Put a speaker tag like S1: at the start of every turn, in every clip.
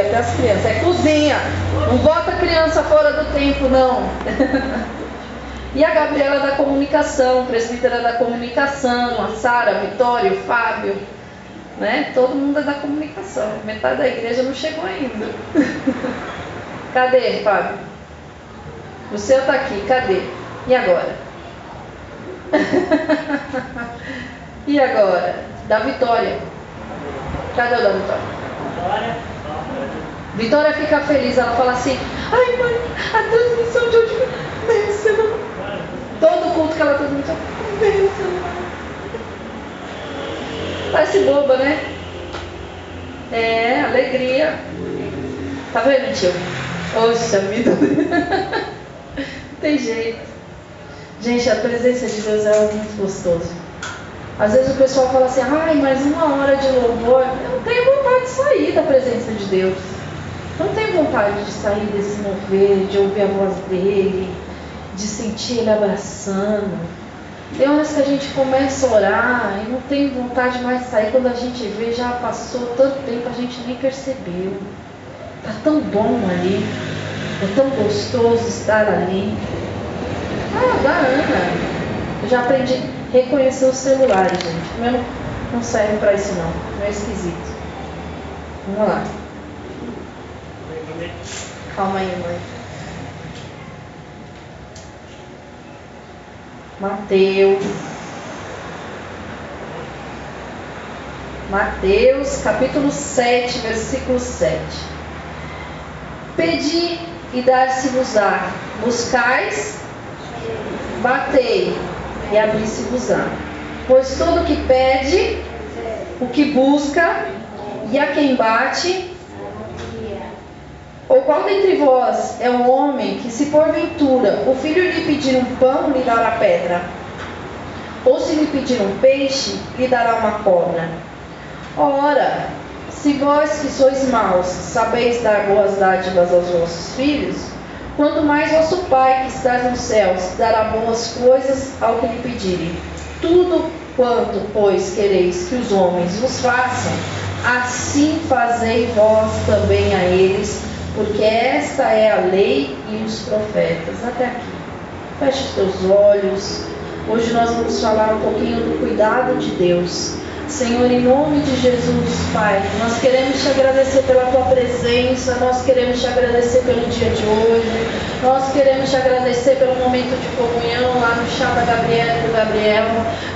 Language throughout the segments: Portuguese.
S1: até as crianças. É cozinha. Não bota criança fora do tempo, não. e a Gabriela da comunicação, presbítera da comunicação, a Sara, a Vitória, o Fábio. Né? Todo mundo é da comunicação. Metade da igreja não chegou ainda. Cadê, Fábio? O seu está aqui, cadê? E agora? e agora? Da Vitória. Cadê o da Vitória? Vitória. Vitória fica feliz, ela fala assim, ai mãe, a transmissão de hoje foi bênção. Todo culto que ela transmitiu, bênção. Parece boba, né? É, alegria. Tá vendo, tio? Poxa vida. Não tem jeito. Gente, a presença de Deus é algo muito gostoso. Às vezes o pessoal fala assim, ai, mas uma hora de louvor, eu não tenho vontade de sair da presença de Deus. Não tenho vontade de sair desse mover, de ouvir a voz dele, de sentir ele abraçando. Tem horas que a gente começa a orar e não tem vontade mais de sair. Quando a gente vê, já passou tanto tempo, a gente nem percebeu. Está tão bom ali. É tão gostoso estar ali. Ah, da Ana. Eu já aprendi reconhecer os celulares, gente. O meu não serve para isso não. Meu é esquisito. Vamos lá. Calma aí, mãe. Mateus. Mateus, capítulo 7, versículo 7. Pedi e dar-se-vos-á. Buscais, batei e abrir-se-vos-á. Pois todo que pede, o que busca, e a quem bate, qual dentre vós é um homem que, se porventura o filho lhe pedir um pão, lhe dará pedra? Ou se lhe pedir um peixe, lhe dará uma cobra? Ora, se vós que sois maus sabeis dar boas dádivas aos vossos filhos, quanto mais vosso Pai que está nos céus dará boas coisas ao que lhe pedirem. Tudo quanto, pois, quereis que os homens vos façam, assim fazei vós também a eles, porque esta é a lei e os profetas. Até aqui. Feche os teus olhos. Hoje nós vamos falar um pouquinho do cuidado de Deus. Senhor, em nome de Jesus, Pai, nós queremos te agradecer pela tua presença, nós queremos te agradecer pelo dia de hoje, nós queremos te agradecer pelo momento de comunhão lá no chá da Gabriela do Gabriel,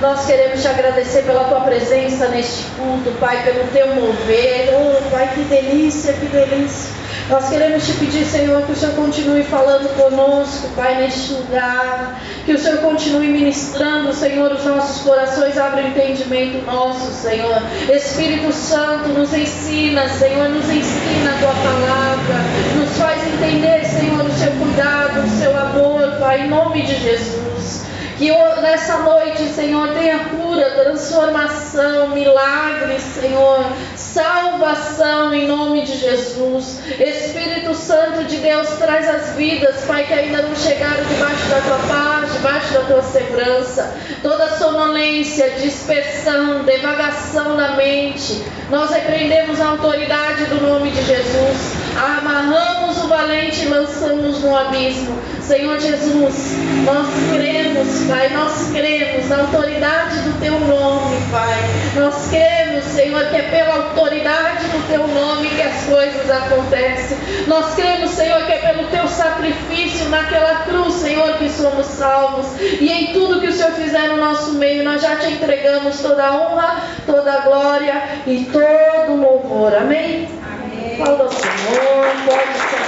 S1: nós queremos te agradecer pela tua presença neste culto, Pai, pelo teu mover, oh, Pai, que delícia, que delícia. Nós queremos te pedir, Senhor, que o Senhor continue falando conosco, Pai, neste lugar. Que o Senhor continue ministrando, Senhor, os nossos corações. Abre o entendimento nosso, Senhor. Espírito Santo, nos ensina, Senhor, nos ensina a tua palavra. Nos faz entender, Senhor, o seu cuidado, o seu amor, Pai, em nome de Jesus. Que nessa noite, Senhor, tenha cura, transformação, milagres, Senhor, salvação em nome de Jesus. Espírito Santo de Deus, traz as vidas, Pai, que ainda não chegaram debaixo da tua paz, debaixo da tua segurança. Toda sonolência, dispersão, devagação na mente, nós repreendemos a autoridade do nome de Jesus. Amarramos o valente e lançamos no abismo. Senhor Jesus, nós cremos, Pai, nós cremos na autoridade do Teu nome, Pai. Nós cremos, Senhor, que é pela autoridade do Teu nome que as coisas acontecem. Nós cremos, Senhor, que é pelo Teu sacrifício naquela cruz, Senhor, que somos salvos. E em tudo que o Senhor fizer no nosso meio, nós já te entregamos toda a honra, toda a glória e todo o louvor. Amém? Amém. Fala ao Senhor, pode se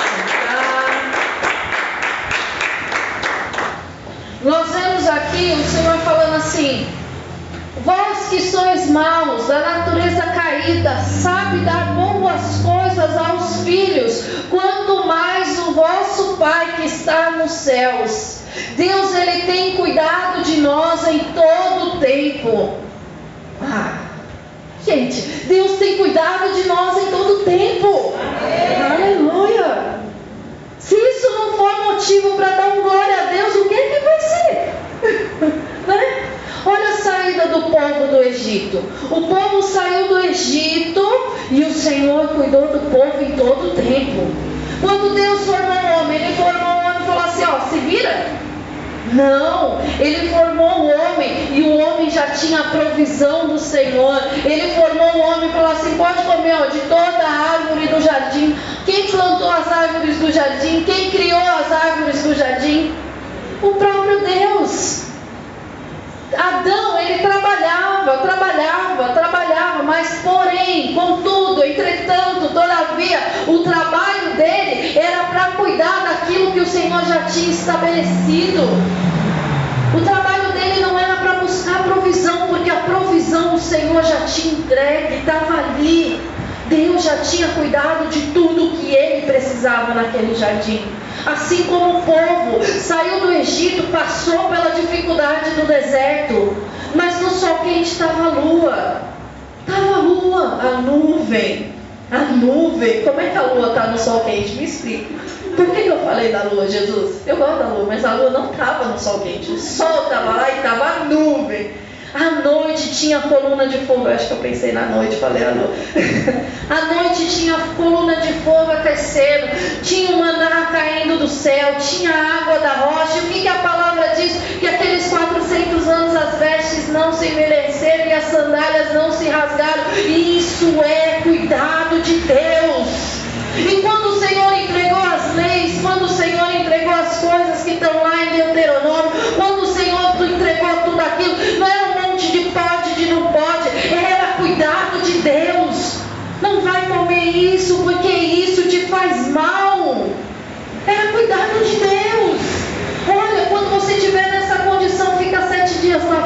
S1: Nós vemos aqui o Senhor falando assim: Vós que sois maus, da natureza caída, sabe dar boas coisas aos filhos, quanto mais o vosso Pai que está nos céus. Deus ele tem cuidado de nós em todo o tempo. Ah, gente, Deus tem cuidado de nós em todo o tempo. Amém. Aleluia. Se isso não for motivo para dar um glória a Deus, o que, é que vai ser? né? Olha a saída do povo do Egito. O povo saiu do Egito e o Senhor cuidou do povo em todo o tempo. Quando Deus formou o homem, ele formou o homem e falou assim: ó, se vira. Não, ele formou o homem e o homem já tinha a provisão do Senhor. Ele formou o homem e falou assim: pode comer ó, de toda a árvore do jardim. Quem plantou as árvores do jardim? Quem criou as árvores do jardim? O próprio Deus. Adão, ele trabalhava, trabalhava, trabalhava, mas porém, contudo, entretanto, todavia, o trabalho dele era para cuidar daquilo que o Senhor já tinha estabelecido. O trabalho dele não era para buscar provisão, porque a provisão o Senhor já tinha entregue, estava ali. Deus já tinha cuidado de tudo que ele precisava naquele jardim. Assim como o povo saiu do Egito, passou pela dificuldade do deserto, mas no sol quente estava a lua. Estava a lua, a nuvem. A nuvem. Como é que a lua está no sol quente? Me explica. Por que, que eu falei da lua, Jesus? Eu gosto da lua, mas a lua não estava no sol quente. O sol estava lá e estava a nuvem. À noite tinha coluna de fogo. Eu acho que eu pensei na noite, falei à noite. à noite tinha coluna de fogo aquecendo, tinha o maná caindo do céu, tinha água da rocha. O que, que a palavra diz? Que aqueles 400 anos as vestes não se envelheceram e as sandálias não se rasgaram. Isso é cuidado de Deus. E quando o Senhor entregou as leis, quando o Senhor entregou as coisas que estão lá em Deuteronômio, quando o Senhor entregou tudo aquilo, não era de pode, de não pode, era cuidado de Deus. Não vai comer isso porque isso te faz mal. Era cuidado de Deus. Olha, quando você estiver nessa condição, fica sete dias lá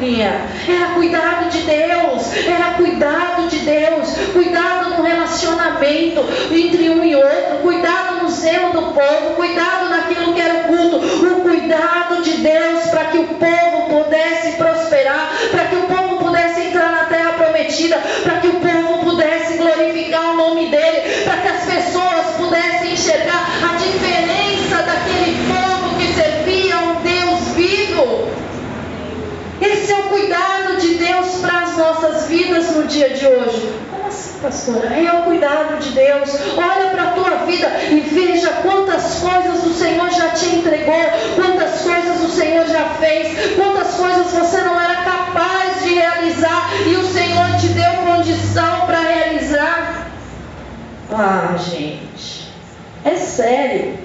S1: Era cuidado de Deus. Era cuidado de Deus. Cuidado no relacionamento entre um e outro. Cuidado no zelo do povo. Cuidado naquilo que era o culto. O cuidado de Deus para que o povo pudesse prosperar. Para que o povo pudesse entrar na terra prometida. Para que o povo pudesse glorificar o nome dele. Para que as pessoas pudessem enxergar a diferença daquele povo Esse é o cuidado de Deus para as nossas vidas no dia de hoje. Como assim, pastora? É o cuidado de Deus. Olha para a tua vida e veja quantas coisas o Senhor já te entregou, quantas coisas o Senhor já fez, quantas coisas você não era capaz de realizar e o Senhor te deu condição para realizar. Ah, gente, é sério.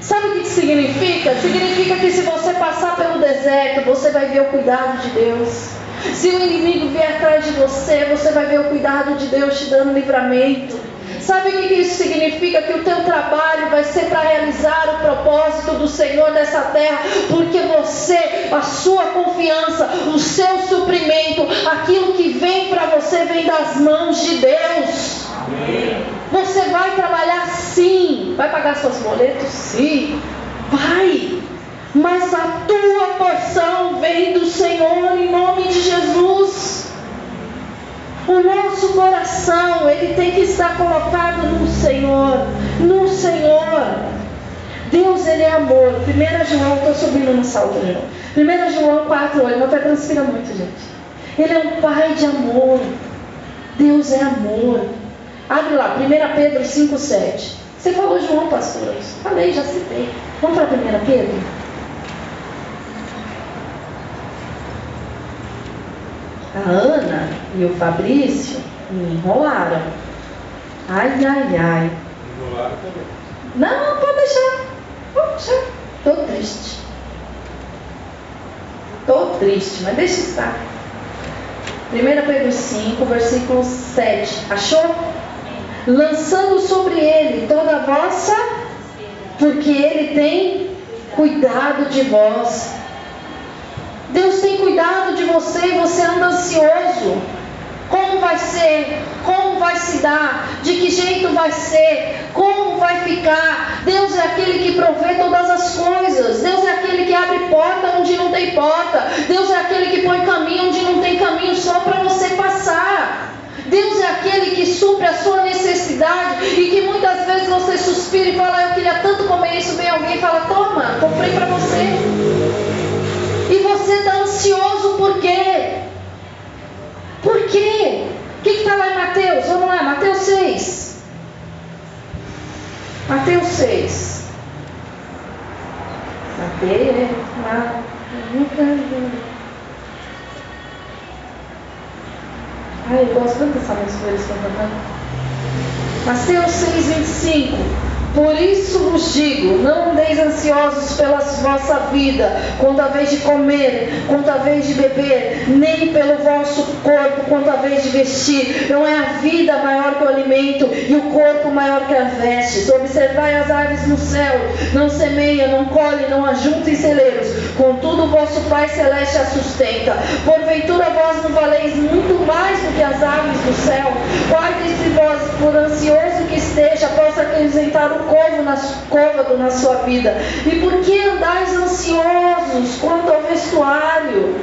S1: Sabe o que significa? Significa que se você passar pelo deserto, você vai ver o cuidado de Deus. Se o inimigo vier atrás de você, você vai ver o cuidado de Deus te dando livramento. Sabe o que isso significa? Que o teu trabalho vai ser para realizar o propósito do Senhor nessa terra, porque você, a sua confiança, o seu suprimento, aquilo que vem para você vem das mãos de Deus. Você vai trabalhar sim, vai pagar seus boletos sim, vai. Mas a tua porção vem do Senhor em nome de Jesus. O nosso coração, ele tem que estar colocado no Senhor, no Senhor. Deus, ele é amor. 1 João, estou subindo no salto de novo. 1 João 4, 8, meu pai transpira muito, gente. Ele é um pai de amor. Deus é amor. Abre lá, 1 Pedro 5, 7. Você falou João, pastor? Falei, já citei. Vamos para 1 Pedro? A Ana e o Fabrício me enrolaram. Ai, ai, ai. Enrolaram também. Não, pode deixar. Pode deixar. Estou triste. Estou triste, mas deixa estar. 1 Pedro 5, versículo 7. Achou? lançando sobre ele toda a vossa, porque ele tem cuidado de vós. Deus tem cuidado de você e você anda ansioso. Como vai ser? Como vai se dar? De que jeito vai ser? Como vai ficar? Deus é aquele que provê todas as coisas. Deus é aquele que abre porta onde não tem porta. Deus é aquele que põe caminho onde não tem caminho só para você passar. Deus é aquele que supre a sua necessidade e que muitas vezes você suspira e fala, eu queria tanto comer isso, vem alguém e fala, toma, comprei para você. E você está ansioso por quê? Por quê? O que está lá em Mateus? Vamos lá, Mateus 6. Mateus 6. Mateus, nunca. Ai, eu gosto tanto dessa música que eles estão cantando. Mateus 6, 25. Por isso vos digo: não andeis ansiosos pela vossa vida, quanto a vez de comer, quanto a vez de beber, nem pelo vosso corpo, quanto a vez de vestir. Não é a vida maior que o alimento e o corpo maior que as vestes. Observai as aves no céu: não semeiam, não colhem, não ajuntam em celeiros, contudo vosso Pai Celeste a sustenta. Porventura vós não valeis muito mais do que as aves do céu. Guardem-se vós, por ansioso que esteja, possa acrescentar o côvado na, côvado na sua vida? E por que andais ansiosos quanto ao vestuário?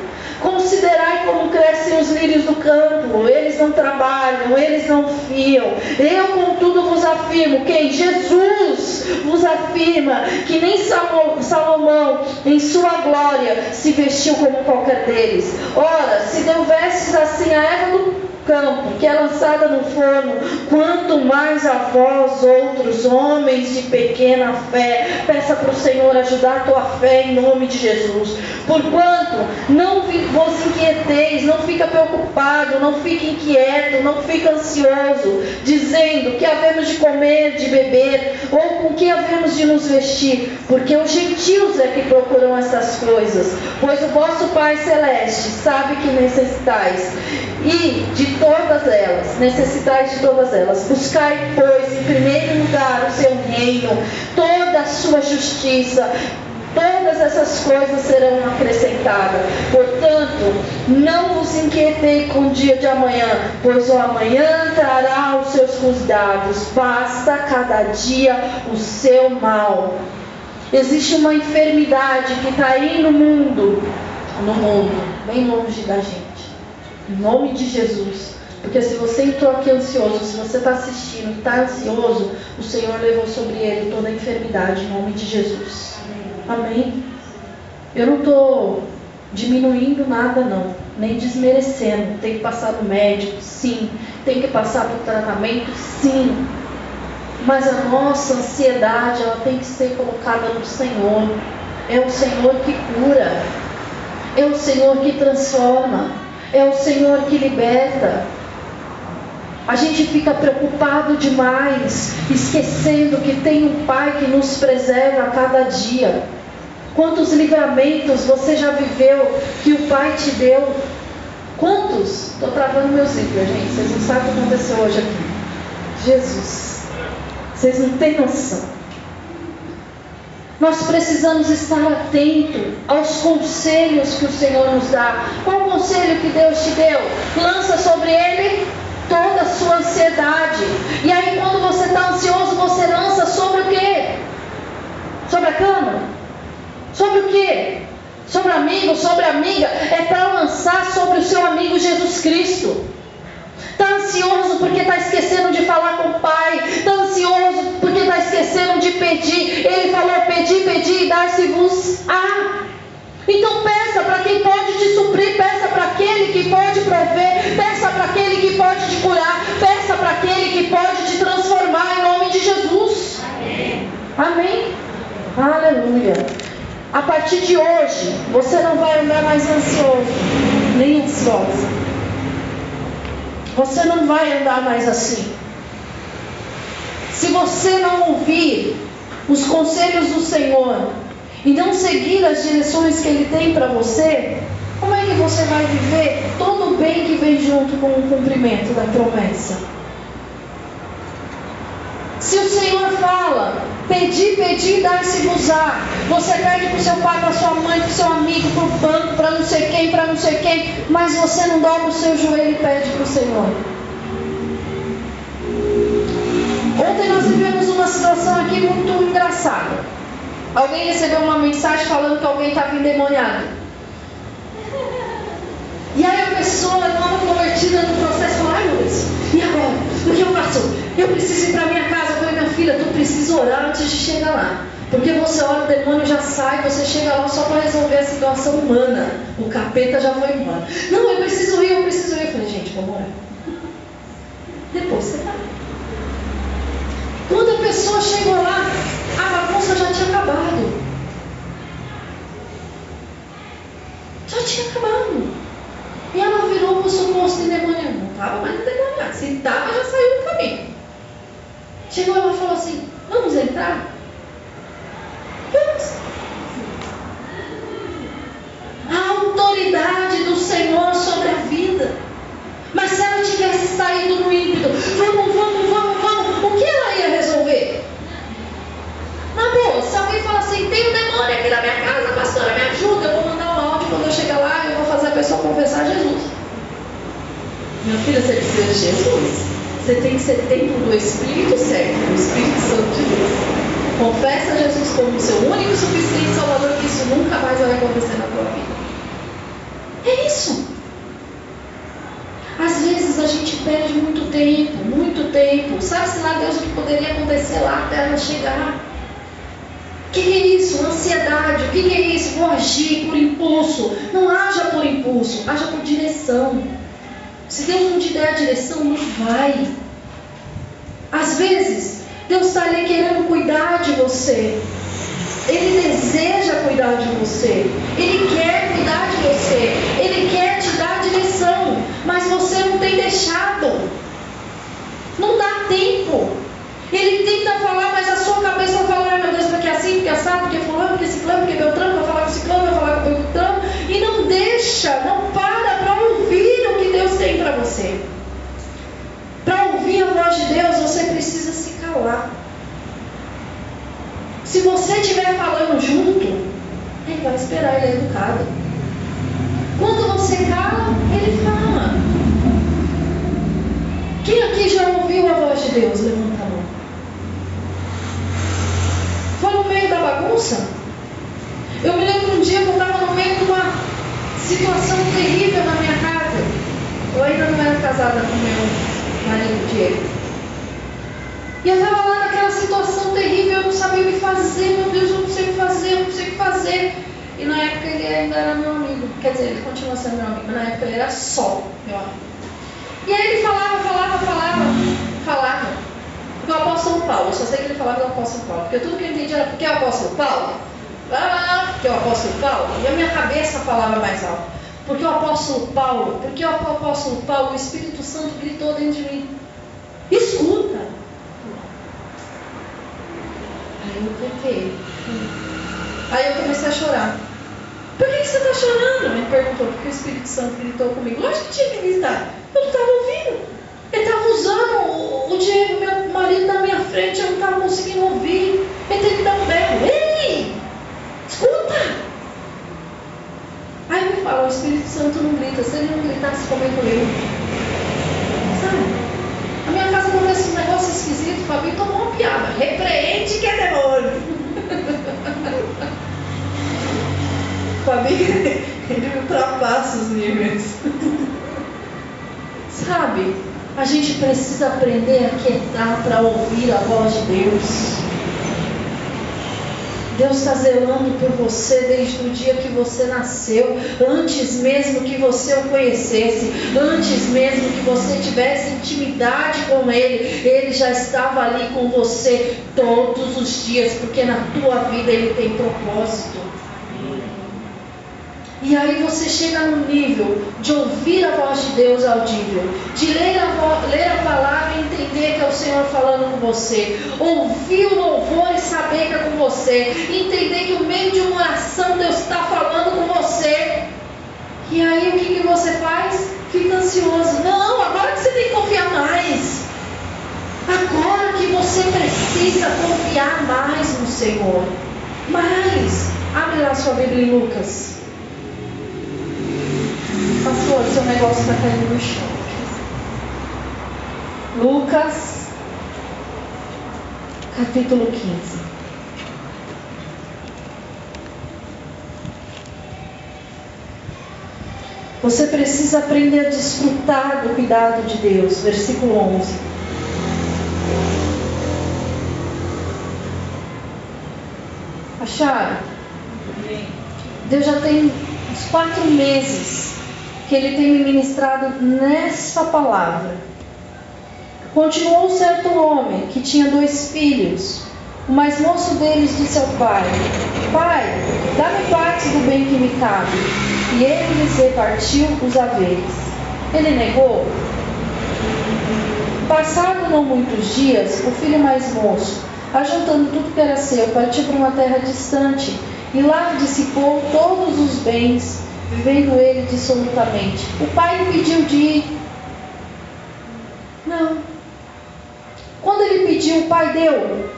S1: Considerai como crescem os lírios do campo, eles não trabalham, eles não fiam. Eu, contudo, vos afirmo: quem? Jesus vos afirma que nem Salomão, em sua glória, se vestiu como qualquer deles. Ora, se deu vestes assim a erva do campo, que é lançada no forno, quanto mais a vós, outros homens de pequena fé, peça para o Senhor ajudar a tua fé em nome de Jesus. Porquanto não vos inquieteis, não fica preocupado, não fique inquieto, não fica ansioso, dizendo que havemos de comer, de beber, ou com que havemos de nos vestir, porque os gentios é que procuram essas coisas, pois o vosso Pai Celeste sabe que necessitais. E de todas elas, necessitais de todas elas. Buscai, pois, em primeiro lugar o seu reino, toda a sua justiça, todas essas coisas serão acrescentadas. Portanto, não vos inquietei com o dia de amanhã, pois o amanhã trará os seus cuidados. Basta cada dia o seu mal. Existe uma enfermidade que está aí no mundo, no mundo, bem longe da gente. Em nome de Jesus. Porque se você entrou aqui ansioso, se você está assistindo e está ansioso, o Senhor levou sobre ele toda a enfermidade em nome de Jesus. Amém? Eu não estou diminuindo nada, não, nem desmerecendo. Tem que passar no médico, sim. Tem que passar por tratamento, sim. Mas a nossa ansiedade, ela tem que ser colocada no Senhor. É o Senhor que cura. É o Senhor que transforma. É o Senhor que liberta. A gente fica preocupado demais, esquecendo que tem um Pai que nos preserva a cada dia. Quantos livramentos você já viveu que o Pai te deu? Quantos? Estou travando meu zíper, gente. Vocês não sabem o que aconteceu hoje aqui. Jesus. Vocês não têm noção. Nós precisamos estar atento aos conselhos que o Senhor nos dá. Qual conselho que Deus te deu? Lança sobre ele toda a sua ansiedade. E aí, quando você está ansioso, você lança sobre o quê? Sobre a cama? Sobre o quê? Sobre amigo, sobre amiga? É para lançar sobre o seu amigo Jesus Cristo. Está ansioso porque está esquecendo de falar com o Pai. Está ansioso porque está esquecendo de pedir. Ele falou: pedir, pedir e dar-se-vos a. Então peça para quem pode te suprir, peça para aquele que pode prover, peça para aquele que pode te curar, peça para aquele que pode te transformar em nome de Jesus. Amém. Amém. Aleluia. A partir de hoje, você não vai andar mais ansioso, nem ansiosa. Você não vai andar mais assim. Se você não ouvir os conselhos do Senhor e não seguir as direções que Ele tem para você, como é que você vai viver todo o bem que vem junto com o cumprimento da promessa? Se o Senhor fala, pedir, pedir, dar-se-vos-á. Você pede para o seu pai, para sua mãe, para o seu amigo, para o banco, para não sei quem, para não sei quem, mas você não dobra o seu joelho e pede para o Senhor. Situação aqui muito engraçada. Alguém recebeu uma mensagem falando que alguém estava endemoniado. E aí a pessoa estava convertida no processo, falou, ai Deus, e agora? O que eu faço? Eu preciso ir para minha casa. Eu minha filha, tu precisa orar antes de chegar lá. Porque você ora, o demônio já sai, você chega lá só para resolver a situação humana. O capeta já foi embora. Não, eu preciso ir, eu preciso ir. Eu falei, gente, vamos orar. depois você vai. Quando a pessoa chegou lá, a bagunça já tinha acabado. Já tinha acabado. E ela virou o suposto endemoniado. Não estava mais endemoniado. Se estava, já saiu do caminho. Chegou ela e falou assim: Vamos entrar? Vamos. A autoridade do Senhor sobre a vida. Mas se ela tivesse saído no ímpeto, vamos, vamos, vamos, vamos, o que ela ia resolver? Na boa, se alguém fala assim, tem um demônio aqui na minha casa, pastora, me ajuda, eu vou mandar um áudio quando eu chegar lá, eu vou fazer a pessoa confessar Jesus. Minha filha, você precisa de Jesus. Você tem que ser templo do Espírito certo, do Espírito Santo de Deus. Confessa Jesus como seu único e suficiente Salvador, que isso nunca mais vai acontecer na tua vida. É isso. Às vezes a gente perde muito tempo, muito tempo. Sabe-se lá Deus o que poderia acontecer lá até ela chegar. O que, que, é isso? Ansiedade. O que, que é isso? Vou agir por impulso. Não haja por haja por direção. Se Deus não te der a direção, não vai. Às vezes, Deus está ali querendo cuidar de você. Ele deseja cuidar de você. Ele quer cuidar de você. Ele quer te dar a direção. Mas você não tem deixado. Não dá tempo. Ele tenta falar, mas a sua cabeça fala, ai meu Deus, porque é assim, porque é assado, porque é fulano, porque é ciclano, porque é beltrano, vai falar com ciclano, vai falar com beltrano. E não deixa, não para para ouvir o que Deus tem para você. Para ouvir a voz de Deus, você precisa se calar. Se você estiver falando junto, ele vai esperar, ele é educado. Quando você cala, ele fala. Quem aqui já ouviu a voz de Deus? Levanta a mão. Foi no meio da bagunça? Eu me lembro um dia que eu estava no meio de uma situação terrível na minha casa. Eu ainda não era casada com meu marido Diego. E eu estava lá naquela situação terrível, eu não sabia o que fazer, meu Deus, eu não sei o que fazer, eu não sei o que fazer. E na época ele ainda era meu amigo, quer dizer, ele continua sendo meu amigo, mas na época ele era só meu amigo. E aí ele falava, falava, falava, falava. Do apóstolo Paulo, eu só sei que ele falava do apóstolo Paulo, porque tudo que eu entendi era porque é o apóstolo Paulo, ah, porque é o apóstolo Paulo, e a minha cabeça falava mais alto. Porque o apóstolo Paulo, porque o apóstolo Paulo, o Espírito Santo gritou dentro de mim. Escuta, Aí Aí eu comecei a chorar. Por que, você está chorando? Ele perguntou, porque o Espírito Santo gritou comigo. Lógico que tinha que gritar. Eu não estava ouvindo. Ele estava usando o, Diego, meu marido, na minha frente. Eu não estava conseguindo ouvir. Ele teve que dar um berro. Ei! Escuta! Aí me fala, o Espírito Santo não grita. Se ele não gritasse, como é que eu? Sabe? Na minha casa acontece um negócio esquisito, Fabinho tomou uma piada. Repreende que é demônio. Fabinho, ele ultrapassa os níveis. Sabe? A gente precisa aprender a quietar para ouvir a voz de Deus. Deus está zelando por você desde o dia que você nasceu, antes mesmo que você o conhecesse, antes mesmo que você tivesse intimidade com Ele, Ele já estava ali com você todos os dias, porque na tua vida Ele tem propósito. E aí você chega no nível de ouvir a voz de Deus audível, de ler a, ler a palavra e entender que é o Senhor falando com você, ouvir o louvor e saber que é com você, entender que no meio de uma oração Deus está falando com você. E aí o que, que você faz? Fica ansioso. Não, agora que você tem que confiar mais. Agora que você precisa confiar mais no Senhor. Mais. Abre lá sua Bíblia em Lucas. Pastor, seu negócio está caindo no chão. Lucas, capítulo 15. Você precisa aprender a desfrutar do cuidado de Deus. Versículo 11. Acharam? Deus já tem uns quatro meses que Ele tem me ministrado nessa palavra. Continuou certo homem que tinha dois filhos. O mais moço deles disse ao pai: Pai, dá-me parte do bem que me cabe. E ele lhes repartiu os haveres. Ele negou. Passado não muitos dias, o filho mais moço, ajuntando tudo que era seu, partiu para uma terra distante e lá dissipou todos os bens, vivendo ele dissolutamente. O pai lhe pediu de ir. Não. Quando ele pediu, o pai deu.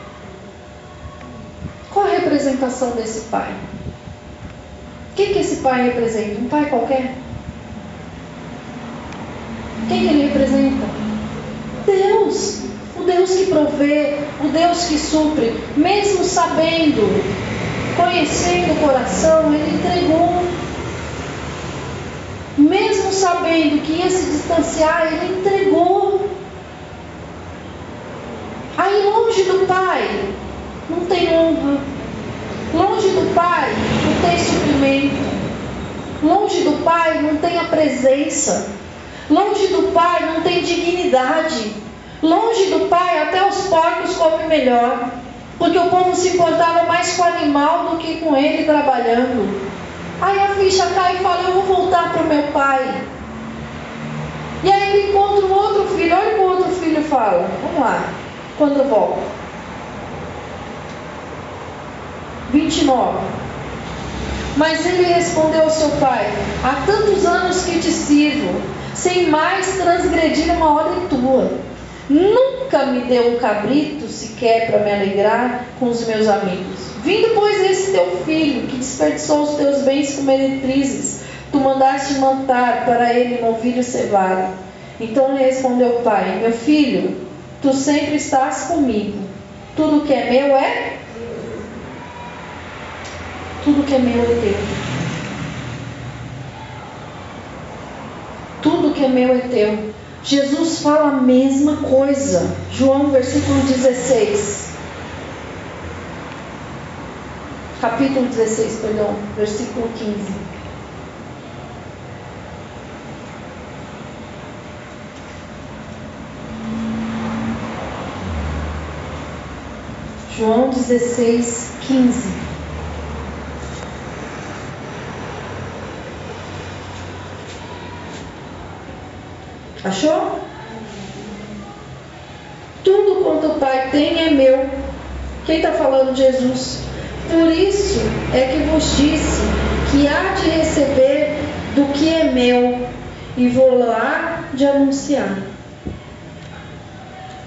S1: Qual a representação desse pai? O que, que esse pai representa? Um pai qualquer? Quem que ele representa? Deus. O Deus que provê, o Deus que supre, mesmo sabendo, conhecendo o coração, ele entregou. Mesmo sabendo que ia se distanciar, ele entregou. Aí longe do Pai, não tem honra. Longe do Pai não tem suprimento. Longe do Pai não tem a presença. Longe do Pai não tem dignidade. Longe do Pai até os porcos comem melhor. Porque o povo se importava mais com o animal do que com ele trabalhando. Aí a ficha cai e fala, eu vou voltar para o meu pai. E aí ele encontra um outro filho, olha o que o outro filho fala. Vamos lá, quando volta. 29. Mas ele respondeu ao seu pai: Há tantos anos que te sirvo, sem mais transgredir uma ordem tua. Nunca me deu um cabrito sequer para me alegrar com os meus amigos. Vindo, pois, esse teu filho, que desperdiçou os teus bens com meretrizes, tu mandaste matar para ele novilho cevado. Então lhe respondeu o pai: Meu filho, tu sempre estás comigo. Tudo que é meu é tudo que é meu é teu. Tudo que é meu é teu. Jesus fala a mesma coisa. João, versículo 16. Capítulo 16, perdão, versículo 15. João 16, 15. Achou? Tudo quanto o Pai tem é meu. Quem está falando? Jesus. Por isso é que vos disse que há de receber do que é meu e vou lá de anunciar.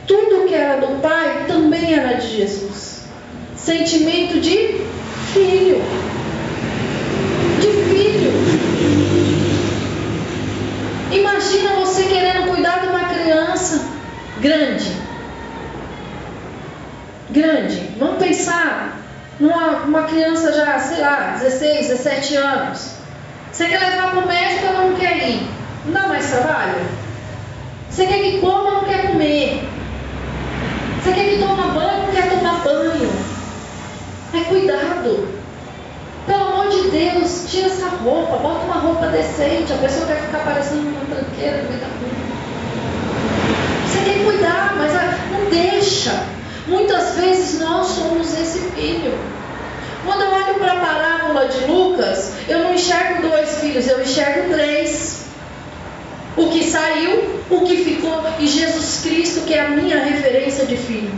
S1: Tudo que era do Pai também era de Jesus. Sentimento de filho. De filho. Imagina você querendo cuidar de uma criança grande. Grande. Vamos pensar numa uma criança já, sei lá, 16, 17 anos. Você quer levar para o médico, ela não quer ir. Não dá mais trabalho? Você quer que coma, não quer comer. Você quer que tome banho, não quer tomar banho. É cuidado. Pelo amor de Deus, tira essa roupa, bota uma roupa decente. A pessoa quer ficar parecendo uma tranqueira no meio da rua. Você tem que cuidar, mas ah, não deixa. Muitas vezes nós somos esse filho. Quando eu olho para a parábola de Lucas, eu não enxergo dois filhos, eu enxergo três. O que saiu, o que ficou, e Jesus Cristo, que é a minha referência de filho.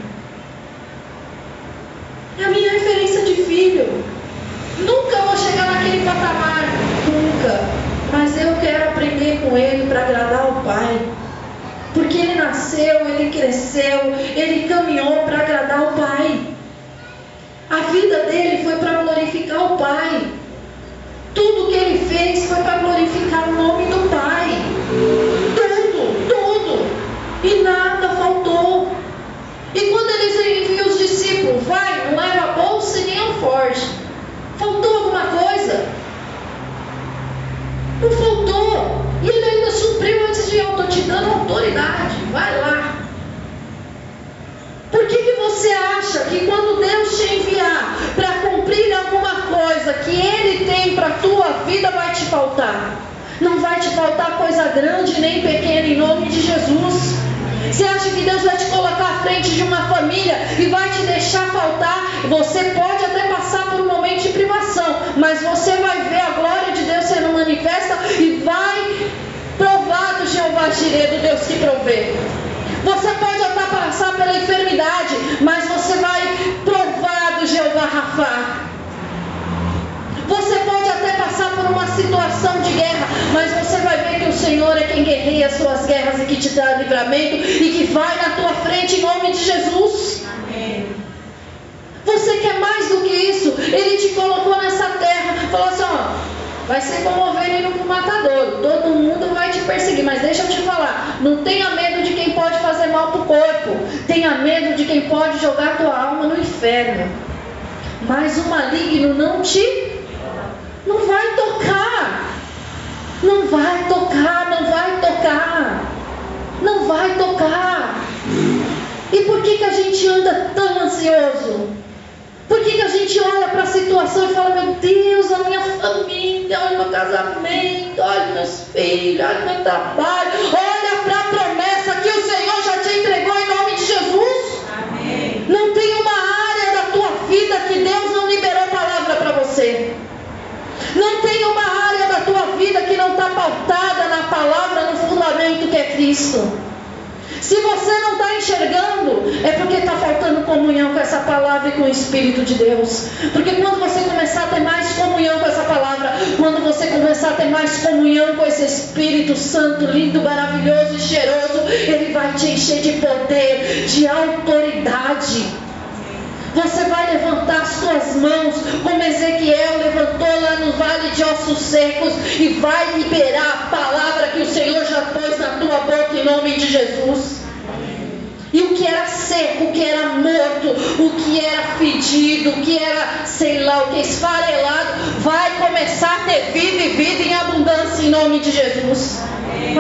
S1: É a minha referência de filho. Nunca vou chegar naquele patamar, nunca. Mas eu quero aprender com ele para agradar o Pai. Porque ele nasceu, ele cresceu, ele caminhou para agradar o Pai. A vida dele foi para glorificar o Pai. Tudo que ele fez foi para glorificar o nome do Pai. Tudo, tudo. E nada faltou. E quando ele enviou os discípulos, vai, não leva a bolsa e nem alforje. Faltou alguma coisa? Não faltou. E ele ainda supriu antes de eu. Estou te dando autoridade. Vai lá. Por que, que você acha que quando Deus te enviar para cumprir alguma coisa que Ele tem para a tua vida vai te faltar? Não vai te faltar coisa grande nem pequena em nome de Jesus. Você acha que Deus vai te colocar à frente de uma família e vai te deixar faltar? Você pode até passar por um momento de privação, mas você vai ver a glória de Deus sendo manifesta e vai provar do Deus que provê. Você pode até passar pela enfermidade, mas você vai provar do Jeová Rafá. Você pode até passar por uma situação de guerra, mas você vai ver que o Senhor é quem guerreia as suas guerras e que te dá livramento e que vai na tua frente em nome de Jesus. Amém. Você quer mais do que isso? Ele te colocou nessa terra, falou assim: ó, vai ser como ovelha indo para o matador. Todo mundo vai te perseguir, mas deixa eu te falar: não tenha medo de quem pode fazer mal para o corpo, tenha medo de quem pode jogar tua alma no inferno. Mas o maligno não te não vai tocar. Não vai tocar, não vai tocar. Não vai tocar. E por que, que a gente anda tão ansioso? Por que, que a gente olha para a situação e fala, meu Deus, a minha família, olha meu casamento, olha meus filhos, olha meu trabalho, olha para a promessa que o Senhor já te entregou em nome de Jesus? Amém. Não tem uma área da tua vida que Deus não liberou palavra para você. Não tem uma área da tua vida que não está pautada na palavra, no fundamento que é Cristo. Se você não está enxergando, é porque está faltando comunhão com essa palavra e com o Espírito de Deus. Porque quando você começar a ter mais comunhão com essa palavra, quando você começar a ter mais comunhão com esse Espírito Santo, lindo, maravilhoso e cheiroso, ele vai te encher de poder, de autoridade. Você vai levantar as suas mãos, como Ezequiel levantou lá no vale de ossos secos, e vai liberar a palavra que o Senhor já pôs na tua boca em nome de Jesus. E o que era seco, o que era morto, o que era fedido, o que era, sei lá, o que é esfarelado, vai começar a ter vida e vida em abundância em nome de Jesus.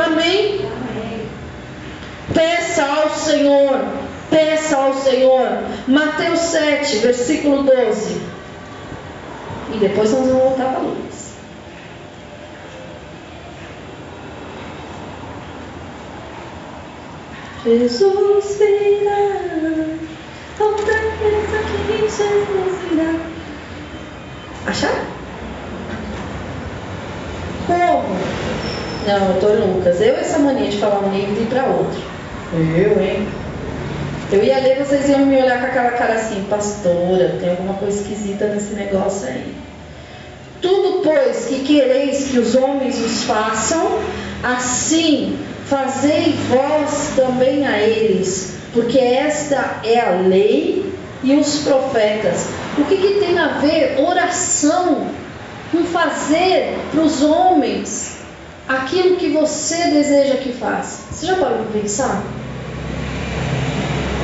S1: Amém? Amém? Peça ao Senhor Peça ao Senhor. Mateus 7, versículo 12. E depois nós vamos voltar para Lucas. Jesus virá, outra vez aqui Jesus virá. Achar? Como? Não, eu estou Lucas. Eu essa mania de falar um livro e ir para outro. Eu, hein? Eu ia ler, vocês iam me olhar com aquela cara assim, pastora, tem alguma coisa esquisita nesse negócio aí. Tudo, pois, que quereis que os homens os façam, assim fazei vós também a eles, porque esta é a lei e os profetas. O que, que tem a ver oração com fazer para os homens aquilo que você deseja que faça? Você já parou para pensar?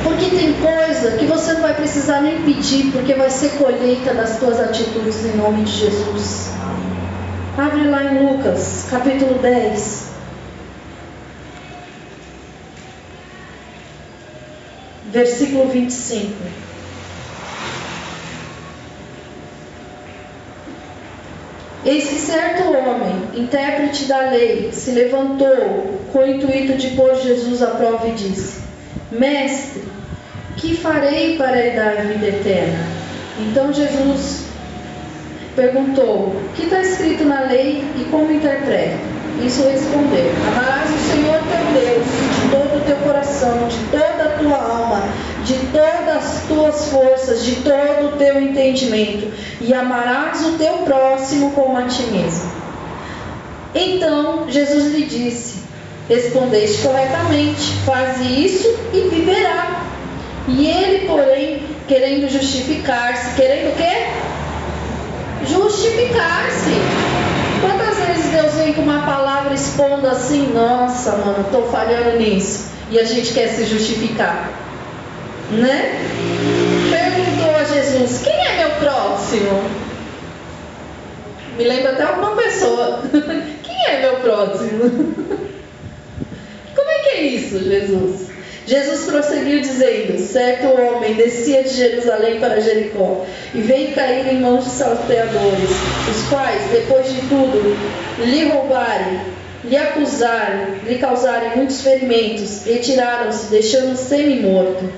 S1: Porque tem coisa que você não vai precisar nem pedir, porque vai ser colheita das tuas atitudes em nome de Jesus. Abre lá em Lucas, capítulo 10. Versículo 25. Eis que certo homem, intérprete da lei, se levantou com o intuito de pôr Jesus à prova e disse: Mestre, que farei para herdar a vida eterna? Então Jesus perguntou: que está escrito na lei e como interpreta? Isso respondeu: Amarás o Senhor teu Deus de todo o teu coração, de toda a tua alma, de todas as tuas forças, de todo o teu entendimento, e amarás o teu próximo como a ti mesmo. Então Jesus lhe disse: Respondeste corretamente, faze isso e viverá. E ele, porém, querendo justificar-se, querendo o quê? Justificar-se. Quantas vezes Deus vem com uma palavra expondo assim, nossa, mano, estou falhando nisso, e a gente quer se justificar, né? Perguntou a Jesus: quem é meu próximo? Me lembra até alguma pessoa. quem é meu próximo? Como é que é isso, Jesus? Jesus prosseguiu dizendo: Certo homem descia de Jerusalém para Jericó e veio cair em mãos de salteadores, os quais, depois de tudo, lhe roubarem, lhe acusarem, lhe causarem muitos ferimentos, retiraram-se, deixando-o semi-morto.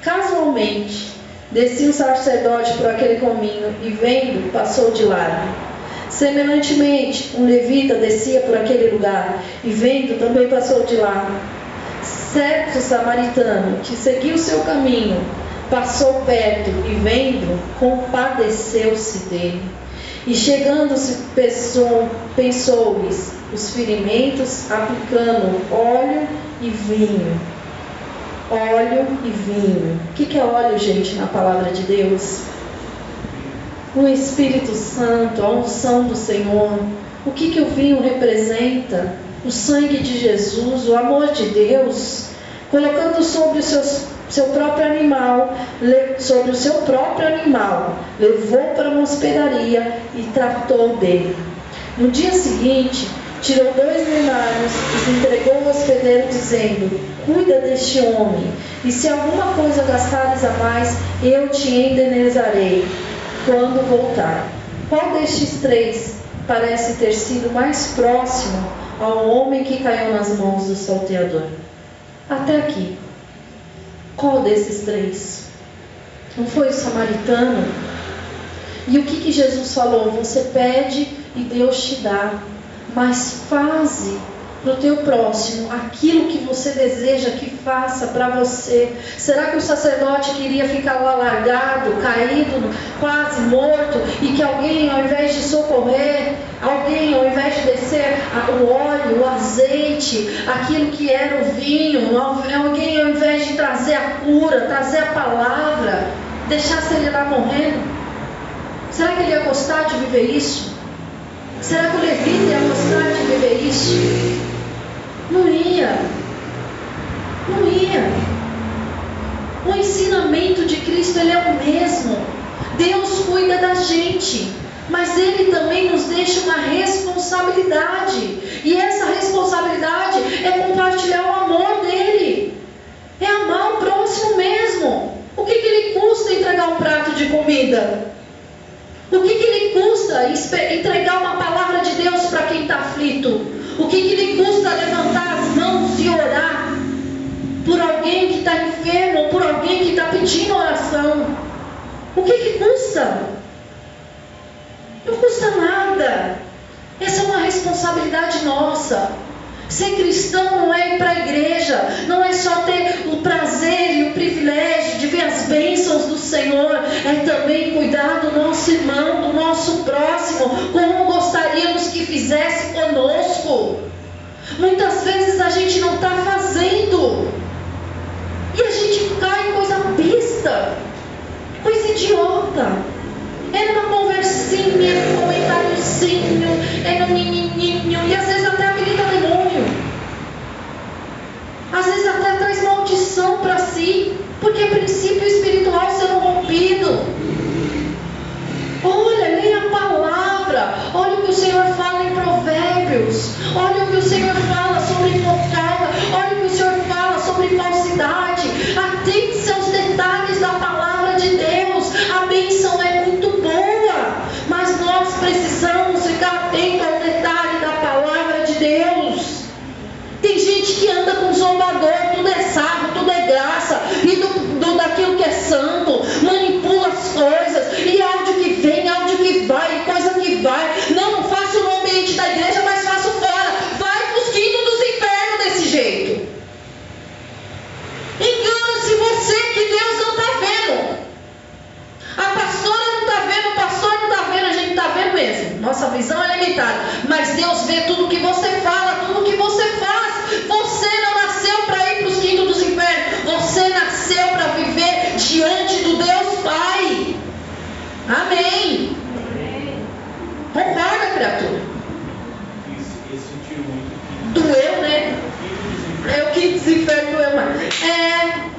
S1: Casualmente, descia um sacerdote por aquele caminho e, vendo, passou de lado. Semelhantemente, um levita descia por aquele lugar e, vendo, também passou de lado. Certo samaritano que seguiu seu caminho, passou perto e, vendo, compadeceu-se dele. E chegando-se, pensou-lhes os ferimentos, aplicando óleo e vinho. Óleo e vinho. O que é óleo, gente, na palavra de Deus? O Espírito Santo, a unção do Senhor. O que, que o vinho representa? O sangue de Jesus, o amor de Deus, colocando sobre os seus seu próprio animal, sobre o seu próprio animal, levou para uma hospedaria e tratou dele. No dia seguinte, tirou dois denários e entregou ao hospedeiro, dizendo: Cuida deste homem, e se alguma coisa gastares a mais, eu te indenizarei quando voltar. Qual destes três parece ter sido mais próximo ao homem que caiu nas mãos do salteador? Até aqui. Qual desses três? Não foi o samaritano? E o que, que Jesus falou? Você pede e Deus te dá, mas faze para o teu próximo aquilo que você deseja que faça para você. Será que o sacerdote queria ficar lá largado, caído, quase morto, e que alguém, ao invés de socorrer, alguém, ao invés de descer o óleo, o azeite, aquilo que era o vinho, alguém, ao invés de trazer a cura, trazer a palavra, deixasse ele lá morrendo? Será que ele ia gostar de viver isso? Será que o levita ia gostar de viver isso? Não ia. Não ia. O ensinamento de Cristo ele é o mesmo. Deus cuida da gente, mas Ele também nos deixa uma responsabilidade. E essa responsabilidade é compartilhar o amor dele. É amar o próximo mesmo. O que, que ele custa entregar um prato de comida? O que, que lhe custa entregar uma palavra de Deus para quem está aflito? O que, que lhe custa levantar as mãos e orar por alguém que está enfermo por alguém que está pedindo oração? O que, que custa? Não custa nada. Essa é uma responsabilidade nossa. Ser cristão não é ir para a igreja, não é só ter o prazer e o privilégio Senhor, é também cuidar do nosso irmão, do nosso próximo, como gostaríamos que fizesse conosco. Muitas vezes a gente não está fazendo, e a gente cai em coisa besta, coisa idiota. É numa conversinha, é num comentáriozinho, é no menininho, e às vezes até habilita demônio. Às vezes até traz maldição para si, porque princípio espiritual sendo rompido. Olha, leia a palavra, olha o que o Senhor fala em Provérbios, olha o que o Senhor fala sobre fofoca, olha o que o Senhor fala sobre falsidade. Atente-se aos detalhes da palavra de Deus. A bênção é muito mas nós precisamos ficar atento ao detalhe da palavra de Deus. Tem gente que anda com zombador, tudo é sarro, tudo é graça, e do, do, daquilo que é santo, manipula as coisas, e áudio que vem, áudio que vai, coisa que vai. Não, não faço no ambiente da igreja, mas faço fora. Vai para os quintos dos infernos desse jeito. Engana-se você que Deus não está vendo. A pastora não está vendo, o pastor não está vendo, a gente está vendo mesmo. Nossa visão é limitada. Mas Deus vê tudo que você fala, tudo que você faz. Você não nasceu para ir para os quintos dos infernos. Você nasceu para viver diante do Deus Pai. Amém. Concorda, criatura? Doeu, né? É o que desinferno doeu mais. É.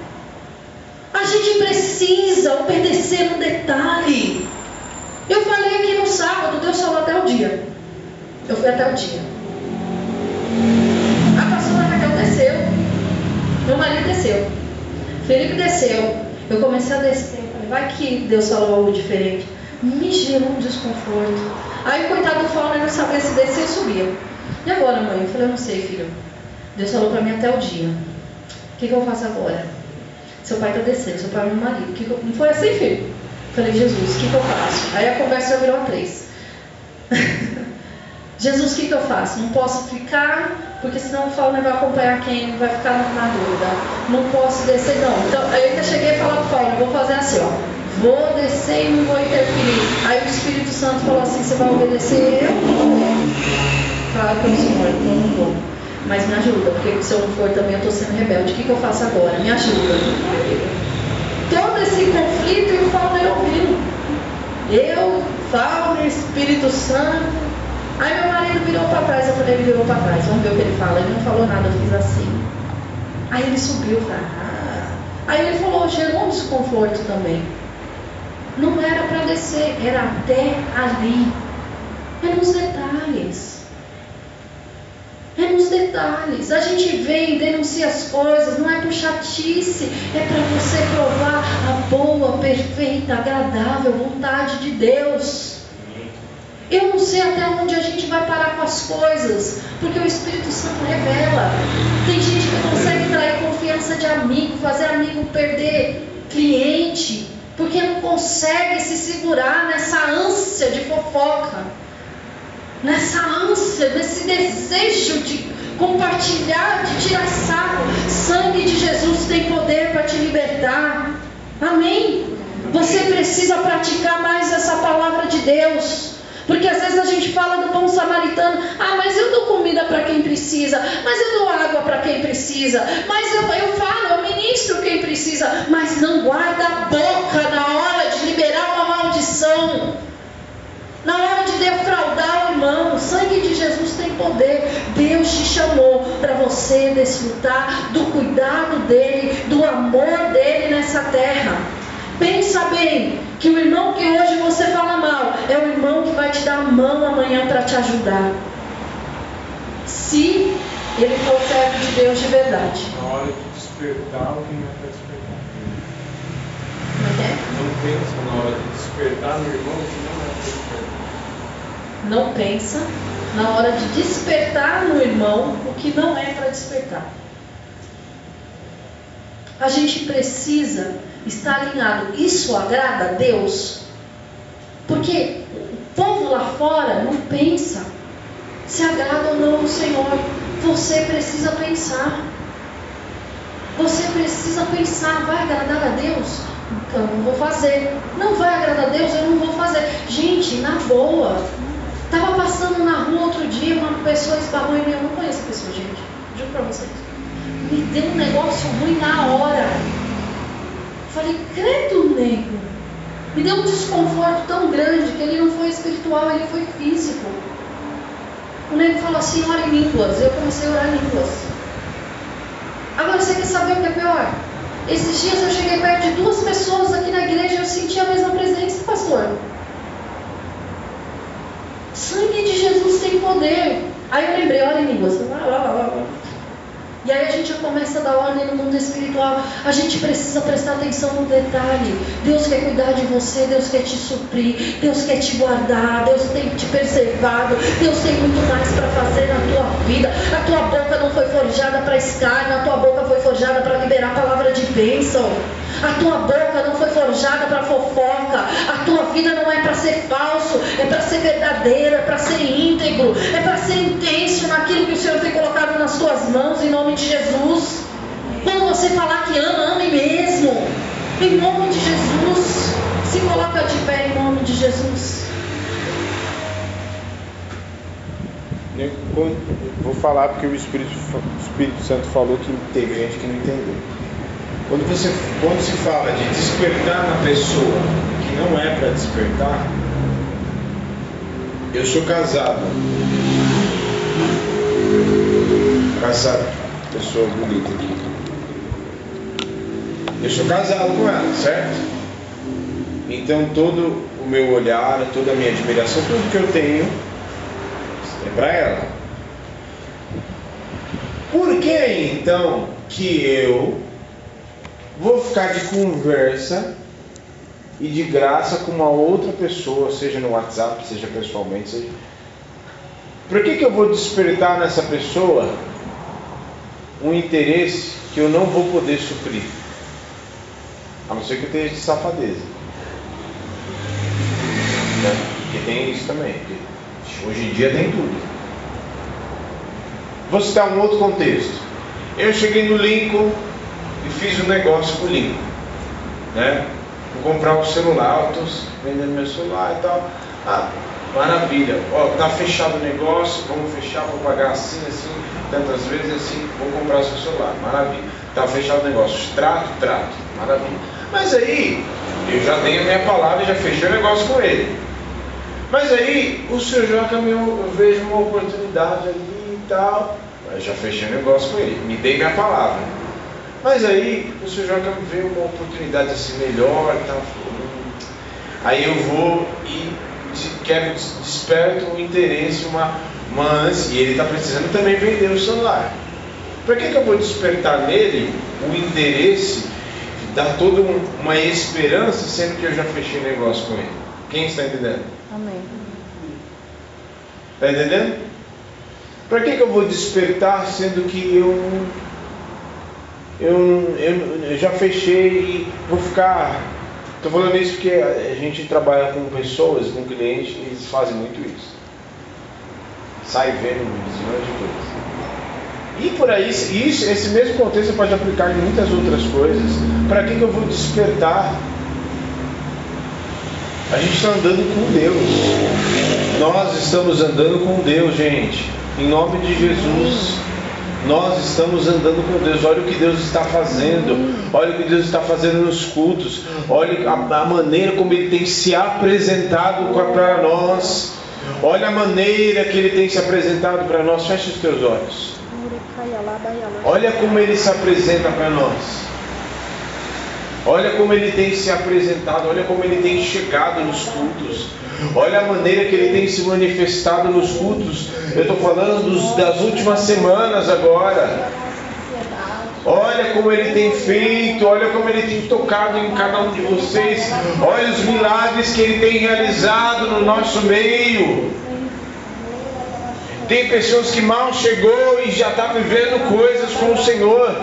S1: A gente precisa obedecer no detalhe. Eu falei aqui no sábado, Deus falou até o dia. Eu fui até o dia. A pastora Raquel desceu. Meu marido desceu. Felipe desceu. Eu comecei a descer. Falei, vai que Deus falou algo diferente. Me gerou um desconforto. Aí, coitado do Fauner não sabia se descer ou subia. E agora, mãe? Eu falei, eu não sei, filho. Deus falou para mim até o dia. O que, que eu faço agora? Seu pai está descendo, seu pai é meu marido. Que que eu... Não foi assim, filho? Eu falei, Jesus, o que, que eu faço? Aí a conversa virou três. Jesus, o que, que eu faço? Não posso ficar, porque senão o não vai acompanhar quem, vai ficar na dúvida. Não posso descer, não. Então, aí eu cheguei a falar para o Paulo, vou fazer assim, ó. Vou descer e não vou interferir. Aí o Espírito Santo falou assim, você vai obedecer eu? Claro que eu sou então não vou. Mas me ajuda, porque se eu não for também eu estou sendo rebelde. O que, que eu faço agora? Me ajuda. Todo esse conflito e o Paulo ouvindo. Eu, Paulo, Espírito Santo, Aí meu marido virou para trás, eu falei, ele virou para trás, vamos ver o que ele fala. Ele não falou nada, eu fiz assim. Aí ele subiu, ah. Aí ele falou, gerou um desconforto também. Não era para descer, era até ali. É nos detalhes. Detalhes. A gente vem, denuncia as coisas, não é por chatice, é para você provar a boa, perfeita, agradável vontade de Deus. Eu não sei até onde a gente vai parar com as coisas, porque o Espírito Santo revela. Tem gente que consegue trair confiança de amigo, fazer amigo perder cliente, porque não consegue se segurar nessa ânsia de fofoca, nessa ânsia, nesse desejo de compartilhar, de tirar sarro. Sangue de Jesus tem poder para te libertar. Amém? Você precisa praticar mais essa palavra de Deus. Porque às vezes a gente fala do bom samaritano, ah, mas eu dou comida para quem precisa, mas eu dou água para quem precisa, mas eu, eu falo, eu ministro quem precisa, mas não guarda a boca na hora de liberar uma maldição. Na hora de defraudar o irmão, o sangue de Jesus tem poder. Deus te chamou para você desfrutar do cuidado dele, do amor dele nessa terra. Pensa bem que o irmão que hoje você fala mal é o irmão que vai te dar a mão amanhã para te ajudar. Se ele for servo de Deus de verdade.
S2: Na hora de despertar, o que não é para despertar.
S1: Como é?
S2: Não pensa na hora de despertar no irmão que não é.
S1: Não pensa na hora de despertar no irmão o que não é para despertar. A gente precisa está alinhado. Isso agrada a Deus? Porque o povo lá fora não pensa se agrada ou não o Senhor. Você precisa pensar. Você precisa pensar, vai agradar a Deus? Então não vou fazer. Não vai agradar a Deus, eu não vou fazer. Gente, na boa. Estava passando na rua outro dia, uma pessoa esbarrou em mim. Eu não conheço a pessoa, gente. Juro para vocês. Me deu um negócio ruim na hora. Falei, credo, nego. Me deu um desconforto tão grande que ele não foi espiritual, ele foi físico. O nego falou assim, ora em línguas. Eu comecei a orar em línguas. Agora você quer saber o que é pior? Esses dias eu cheguei perto de duas pessoas aqui na igreja e eu senti a mesma presença, pastor. Sangue de Jesus tem poder. Aí eu lembrei, ora em línguas. E aí a gente já começa a dar ordem no mundo espiritual. A gente precisa prestar atenção no detalhe. Deus quer cuidar de você, Deus quer te suprir, Deus quer te guardar, Deus tem te preservado, Deus tem muito mais para fazer na tua vida. A tua boca não foi forjada para escárnio, a tua boca foi forjada para liberar a palavra de bênção. A tua boca não foi forjada para fofoca. A tua vida não é para ser falso, para ser verdadeira, é para ser íntegro, é para ser intenso naquilo que o Senhor tem colocado nas tuas mãos, em nome de Jesus. Quando você falar que ama, ame mesmo. Em nome de Jesus. Se coloca de pé em nome de Jesus.
S3: Vou falar porque o Espírito, o Espírito Santo falou que teve gente que não entendeu. Quando, você, quando se fala de despertar na pessoa que não é para despertar, eu sou casado. Casado, pessoa bonita aqui. Eu sou casado com ela, certo? Então todo o meu olhar, toda a minha admiração, tudo que eu tenho é para ela. Por que então que eu vou ficar de conversa e de graça com uma outra pessoa, seja no WhatsApp, seja pessoalmente, seja Por que, que eu vou despertar nessa pessoa um interesse que eu não vou poder suprir? A não ser que eu tenha de safadeza. Né? Porque tem isso também. Hoje em dia tem tudo. Vou citar um outro contexto. Eu cheguei no Lincoln e fiz um negócio com o Lincoln. Né? Comprar um celular, estou vendendo meu celular e tal. Ah, maravilha. Ó, tá fechado o negócio, vamos fechar, vou pagar assim, assim, tantas vezes assim, vou comprar seu celular. Maravilha. Tá fechado o negócio. Trato, trato. Maravilha. Mas aí, eu já tenho a minha palavra e já fechei o negócio com ele. Mas aí, o senhor Joca, eu vejo uma oportunidade ali e tal. Eu já fechei o negócio com ele. Me dei minha palavra. Mas aí, o senhor Joca vê uma oportunidade assim melhor. Hum. Aí eu vou e quero desperto um interesse, uma, uma ânsia, e ele está precisando também vender o celular. Por que, que eu vou despertar nele o interesse, dar toda uma esperança, sendo que eu já fechei negócio com ele? Quem está entendendo?
S1: Amém.
S3: Está entendendo? Para que, que eu vou despertar sendo que eu, eu, eu, eu já fechei e vou ficar Estou falando isso porque a gente trabalha com pessoas, com clientes, e eles fazem muito isso. Sai vendo milhões de coisas. E por aí, isso, esse mesmo contexto pode aplicar em muitas outras coisas. Para que, que eu vou despertar? A gente está andando com Deus. Nós estamos andando com Deus, gente. Em nome de Jesus. Nós estamos andando com Deus. Olha o que Deus está fazendo. Olha o que Deus está fazendo nos cultos. Olha a, a maneira como Ele tem se apresentado para nós. Olha a maneira que Ele tem se apresentado para nós. Feche os teus olhos. Olha como Ele se apresenta para nós. Olha como Ele tem se apresentado. Olha como Ele tem chegado nos cultos. Olha a maneira que ele tem se manifestado nos cultos. Eu estou falando dos, das últimas semanas agora. Olha como ele tem feito, olha como ele tem tocado em cada um de vocês. Olha os milagres que ele tem realizado no nosso meio. Tem pessoas que mal chegou e já está vivendo coisas com o Senhor.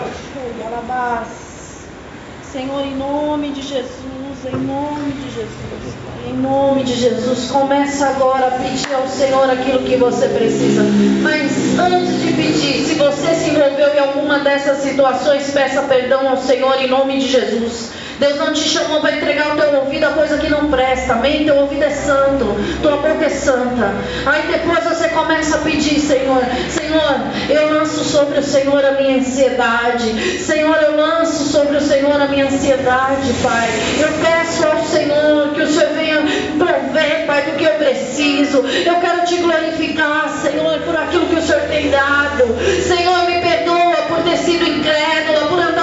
S1: Senhor, em nome de Jesus, em nome de Jesus. Em nome de Jesus, começa agora a pedir ao Senhor aquilo que você precisa. Mas antes de pedir, se você se envolveu em alguma dessas situações, peça perdão ao Senhor em nome de Jesus. Deus não te chamou para entregar o teu ouvido a coisa que não presta, amém? Teu ouvido é santo, tua boca é santa. Aí depois você começa a pedir, Senhor, Senhor, eu lanço sobre o Senhor a minha ansiedade. Senhor, eu lanço sobre o Senhor a minha ansiedade, Pai. Eu peço ao Senhor que o Senhor venha prover, Pai, do que eu preciso. Eu quero te glorificar, Senhor, por aquilo que o Senhor tem dado. Senhor, me perdoa por ter sido incrédula, por andar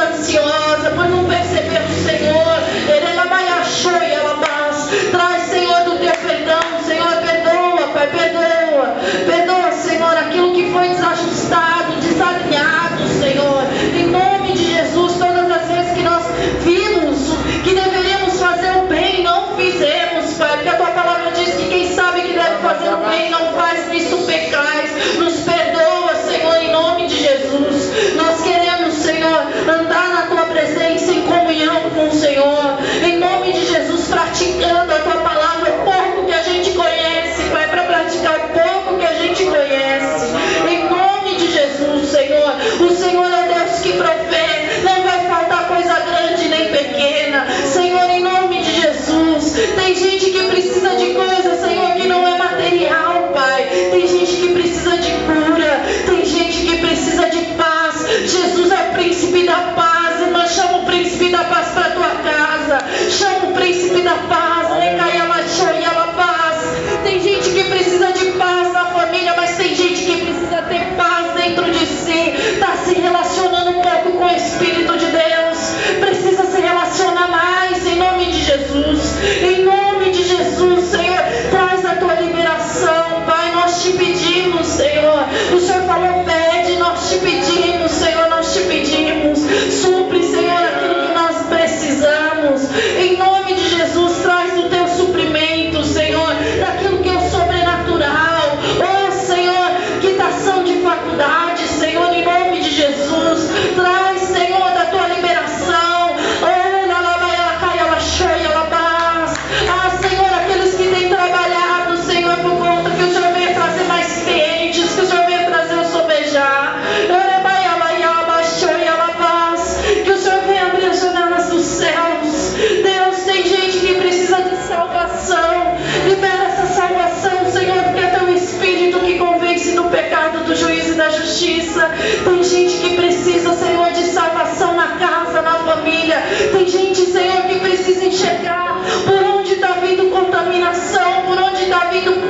S3: me to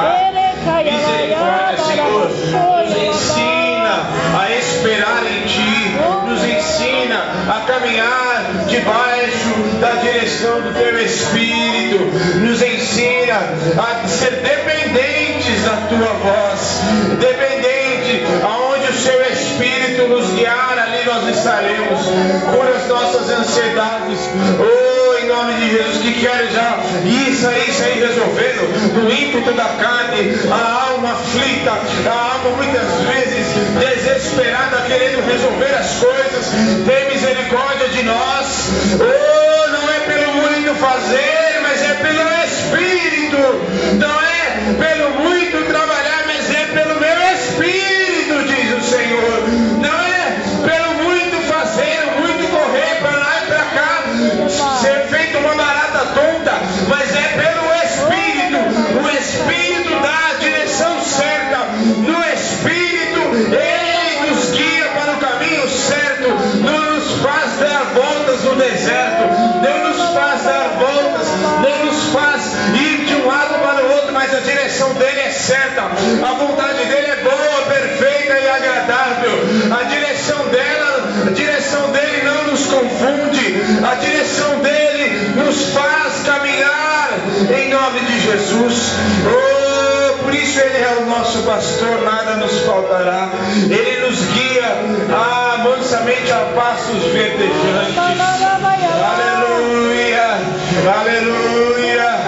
S3: manifestar misericórdia, Senhor. Nos ensina a esperar em Ti, nos ensina a caminhar debaixo da direção do Teu Espírito, nos ensina a ser dependentes da Tua voz, dependente aonde o Seu Espírito nos guiar, ali nós estaremos. Cura as nossas ansiedades. Oh, nome de Jesus, que quer já isso aí, isso aí resolvendo no ímpeto da carne, a alma aflita, a alma muitas vezes desesperada querendo resolver as coisas. Tem misericórdia de nós. Oh, não é pelo muito fazer, mas é pelo Espírito. Não é pelo no Espírito, Ele nos guia para o caminho certo, não nos faz dar voltas no deserto, não nos faz dar voltas, não nos faz ir de um lado para o outro, mas a direção dele é certa, a vontade dele é boa, perfeita e agradável, a direção dela, a direção dele não nos confunde, a direção dele nos faz caminhar. Em nome de Jesus. Oh, por isso Ele é o nosso pastor, nada nos faltará. Ele nos guia ah, mansamente a passos verdejantes. Aleluia, aleluia.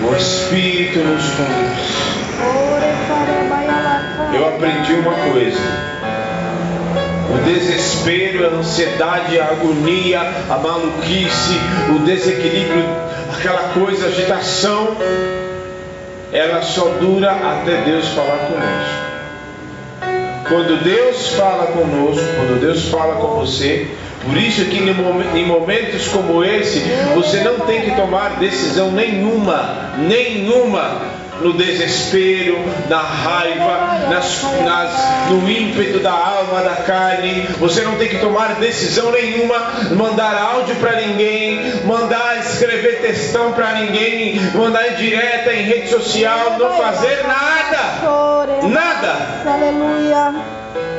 S3: O Espírito nos conduz. Eu aprendi uma coisa. O desespero, a ansiedade, a agonia, a maluquice, o desequilíbrio, aquela coisa, a agitação, ela só dura até Deus falar conosco. Quando Deus fala conosco, quando Deus fala com você, por isso que em momentos como esse, você não tem que tomar decisão nenhuma, nenhuma no desespero, na raiva, nas, nas, no ímpeto da alma, da carne. Você não tem que tomar decisão nenhuma, mandar áudio para ninguém, mandar escrever textão para ninguém, mandar em direta em rede social, não fazer nada. Nada.
S4: Aleluia.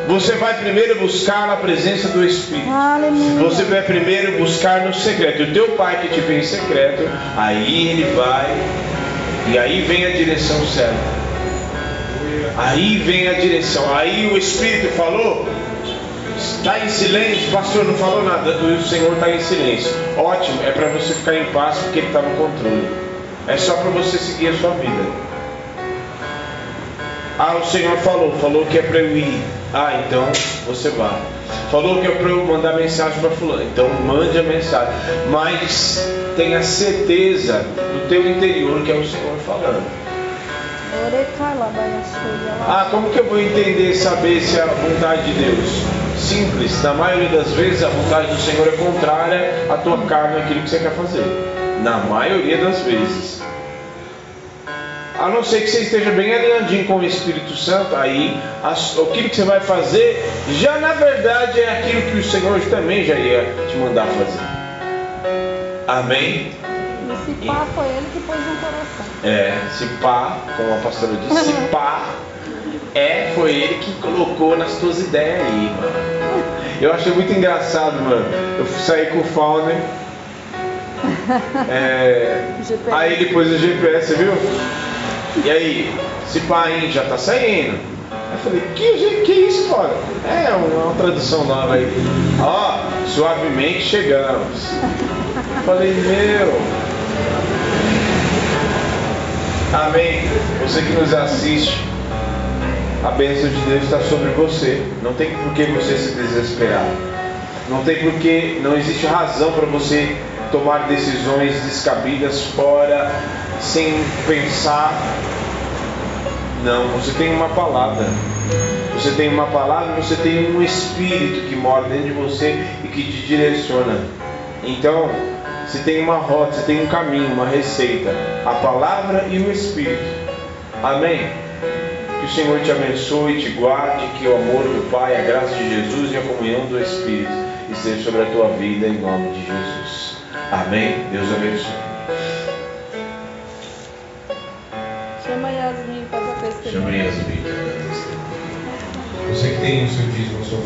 S3: Você vai primeiro buscar na presença do Espírito. Aleluia. Você vai primeiro buscar no secreto. O teu pai que te vê em secreto, aí ele vai. E aí vem a direção certa. Aí vem a direção. Aí o Espírito falou. Está em silêncio, pastor não falou nada. O Senhor está em silêncio. Ótimo, é para você ficar em paz porque Ele está no controle. É só para você seguir a sua vida. Ah, o Senhor falou, falou que é para eu ir. Ah, então você vai. Falou que é para eu mandar mensagem para fulano. Então mande a mensagem. Mas tenha certeza do teu interior que é o Senhor falando. Ah, como que eu vou entender saber se é a vontade de Deus? Simples, na maioria das vezes a vontade do Senhor é contrária à tua carne, aquilo que você quer fazer. Na maioria das vezes. A não ser que você esteja bem alinhadinho com o Espírito Santo, aí aquilo que você vai fazer já na verdade é aquilo que o Senhor também já ia te mandar fazer. Amém?
S4: E se pá foi ele que pôs no coração.
S3: É, se pá, como a pastora disse, se pá é, foi ele que colocou nas tuas ideias aí, mano. Eu achei muito engraçado, mano. Eu saí com o Fauner. É, aí ele pôs o GPS, viu? E aí, se pá aí, já tá saindo. Eu falei, que, que isso, fora? É uma, uma tradução nova aí. Ó, suavemente chegamos. Eu falei, meu. Amém. Você que nos assiste, a bênção de Deus está sobre você. Não tem por que você se desesperar. Não tem por que, não existe razão para você tomar decisões descabidas fora, sem pensar. Não, você tem uma palavra. Você tem uma palavra, você tem um espírito que mora dentro de você e que te direciona. Então, você tem uma rota, você tem um caminho, uma receita, a palavra e o espírito. Amém. Que o Senhor te abençoe, te guarde, que o amor do Pai, a graça de Jesus e a comunhão do Espírito esteja sobre a tua vida em nome de Jesus. Amém. Deus abençoe.
S4: Yasmin para testemunho.
S3: Chama Yasmin. Você que tem o seu dízimo, sua